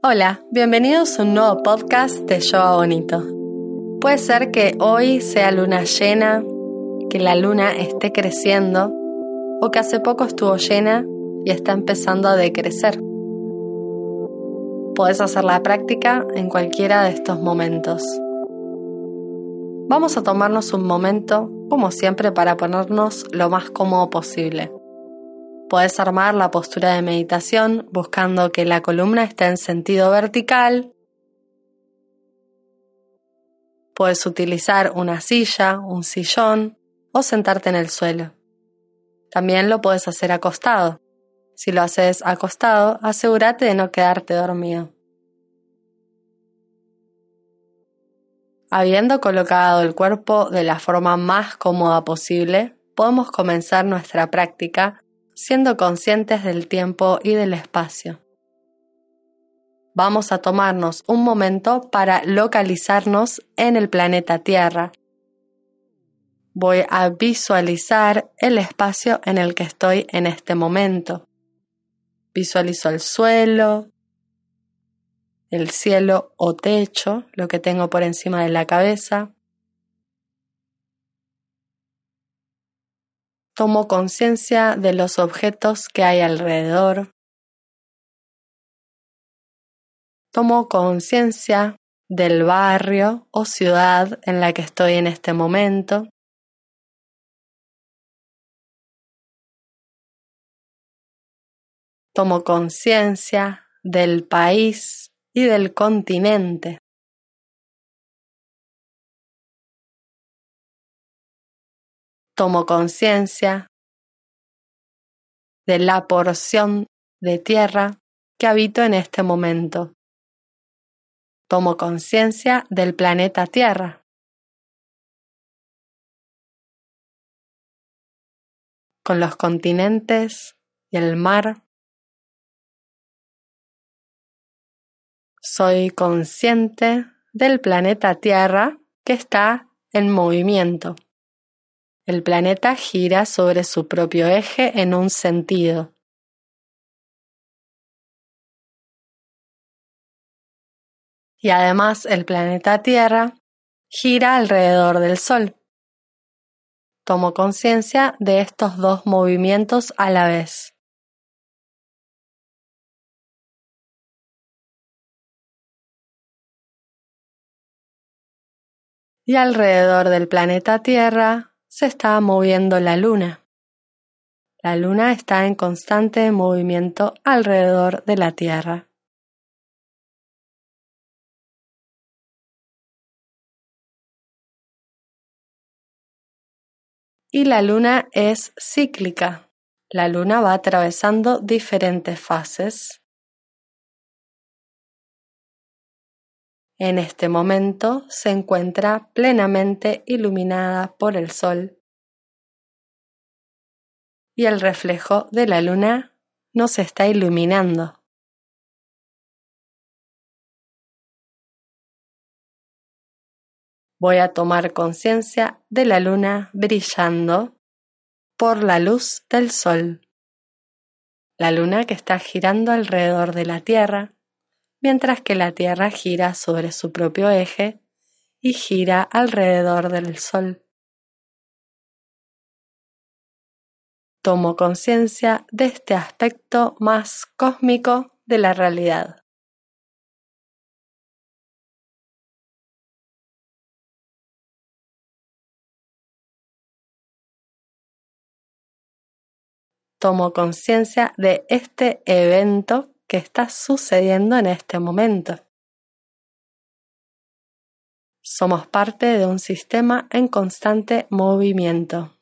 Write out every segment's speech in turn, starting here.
Hola, bienvenidos a un nuevo podcast de Yoga Bonito. Puede ser que hoy sea luna llena, que la luna esté creciendo o que hace poco estuvo llena y está empezando a decrecer. Puedes hacer la práctica en cualquiera de estos momentos. Vamos a tomarnos un momento, como siempre, para ponernos lo más cómodo posible. Puedes armar la postura de meditación buscando que la columna esté en sentido vertical. Puedes utilizar una silla, un sillón o sentarte en el suelo. También lo puedes hacer acostado. Si lo haces acostado, asegúrate de no quedarte dormido. Habiendo colocado el cuerpo de la forma más cómoda posible, podemos comenzar nuestra práctica siendo conscientes del tiempo y del espacio. Vamos a tomarnos un momento para localizarnos en el planeta Tierra. Voy a visualizar el espacio en el que estoy en este momento. Visualizo el suelo, el cielo o techo, lo que tengo por encima de la cabeza. Tomo conciencia de los objetos que hay alrededor. Tomo conciencia del barrio o ciudad en la que estoy en este momento. Tomo conciencia del país y del continente. Tomo conciencia de la porción de tierra que habito en este momento. Tomo conciencia del planeta Tierra. Con los continentes y el mar. Soy consciente del planeta Tierra que está en movimiento. El planeta gira sobre su propio eje en un sentido. Y además el planeta Tierra gira alrededor del Sol. Tomo conciencia de estos dos movimientos a la vez. Y alrededor del planeta Tierra se está moviendo la luna. La luna está en constante movimiento alrededor de la Tierra. Y la luna es cíclica. La luna va atravesando diferentes fases. En este momento se encuentra plenamente iluminada por el sol y el reflejo de la luna nos está iluminando. Voy a tomar conciencia de la luna brillando por la luz del sol. La luna que está girando alrededor de la Tierra mientras que la Tierra gira sobre su propio eje y gira alrededor del Sol. Tomo conciencia de este aspecto más cósmico de la realidad. Tomo conciencia de este evento que está sucediendo en este momento. Somos parte de un sistema en constante movimiento.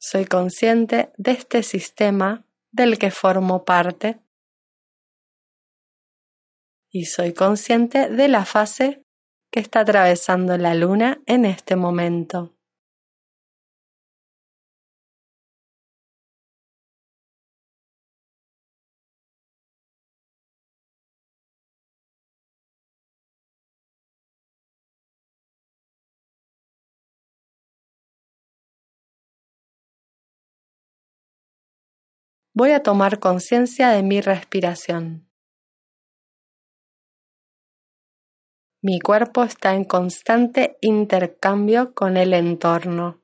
Soy consciente de este sistema del que formo parte y soy consciente de la fase que está atravesando la luna en este momento. Voy a tomar conciencia de mi respiración. Mi cuerpo está en constante intercambio con el entorno.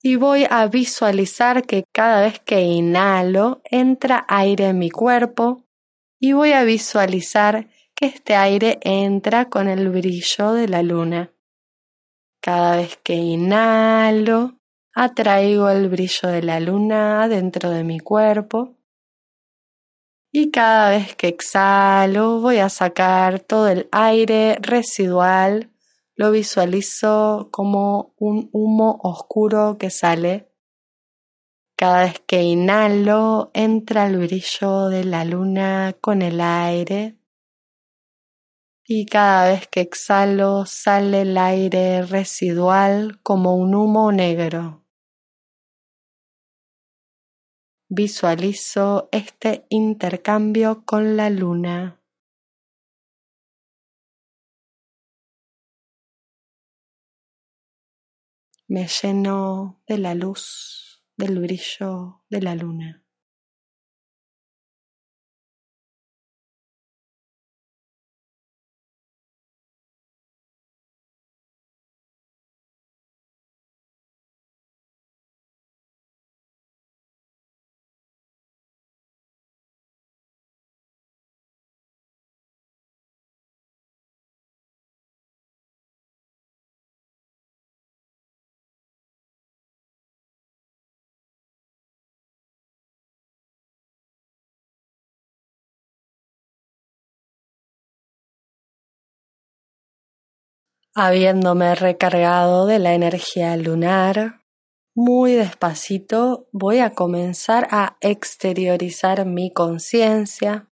Y voy a visualizar que cada vez que inhalo entra aire en mi cuerpo y voy a visualizar que este aire entra con el brillo de la luna. Cada vez que inhalo, atraigo el brillo de la luna dentro de mi cuerpo y cada vez que exhalo voy a sacar todo el aire residual, lo visualizo como un humo oscuro que sale. Cada vez que inhalo entra el brillo de la luna con el aire y cada vez que exhalo sale el aire residual como un humo negro. Visualizo este intercambio con la luna. Me lleno de la luz, del brillo de la luna. Habiéndome recargado de la energía lunar, muy despacito voy a comenzar a exteriorizar mi conciencia.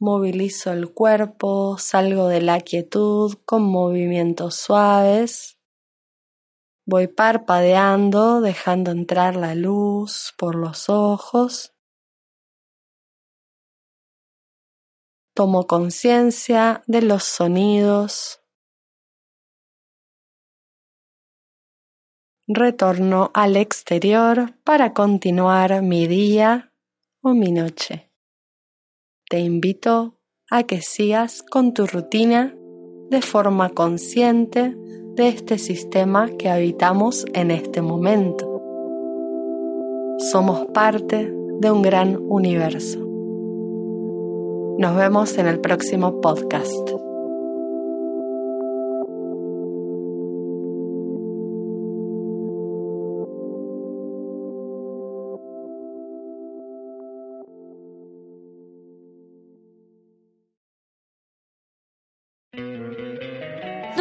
Movilizo el cuerpo, salgo de la quietud con movimientos suaves. Voy parpadeando, dejando entrar la luz por los ojos. Tomo conciencia de los sonidos retorno al exterior para continuar mi día o mi noche. Te invito a que sigas con tu rutina de forma consciente de este sistema que habitamos en este momento. Somos parte de un gran universo. Nos vemos en el próximo podcast.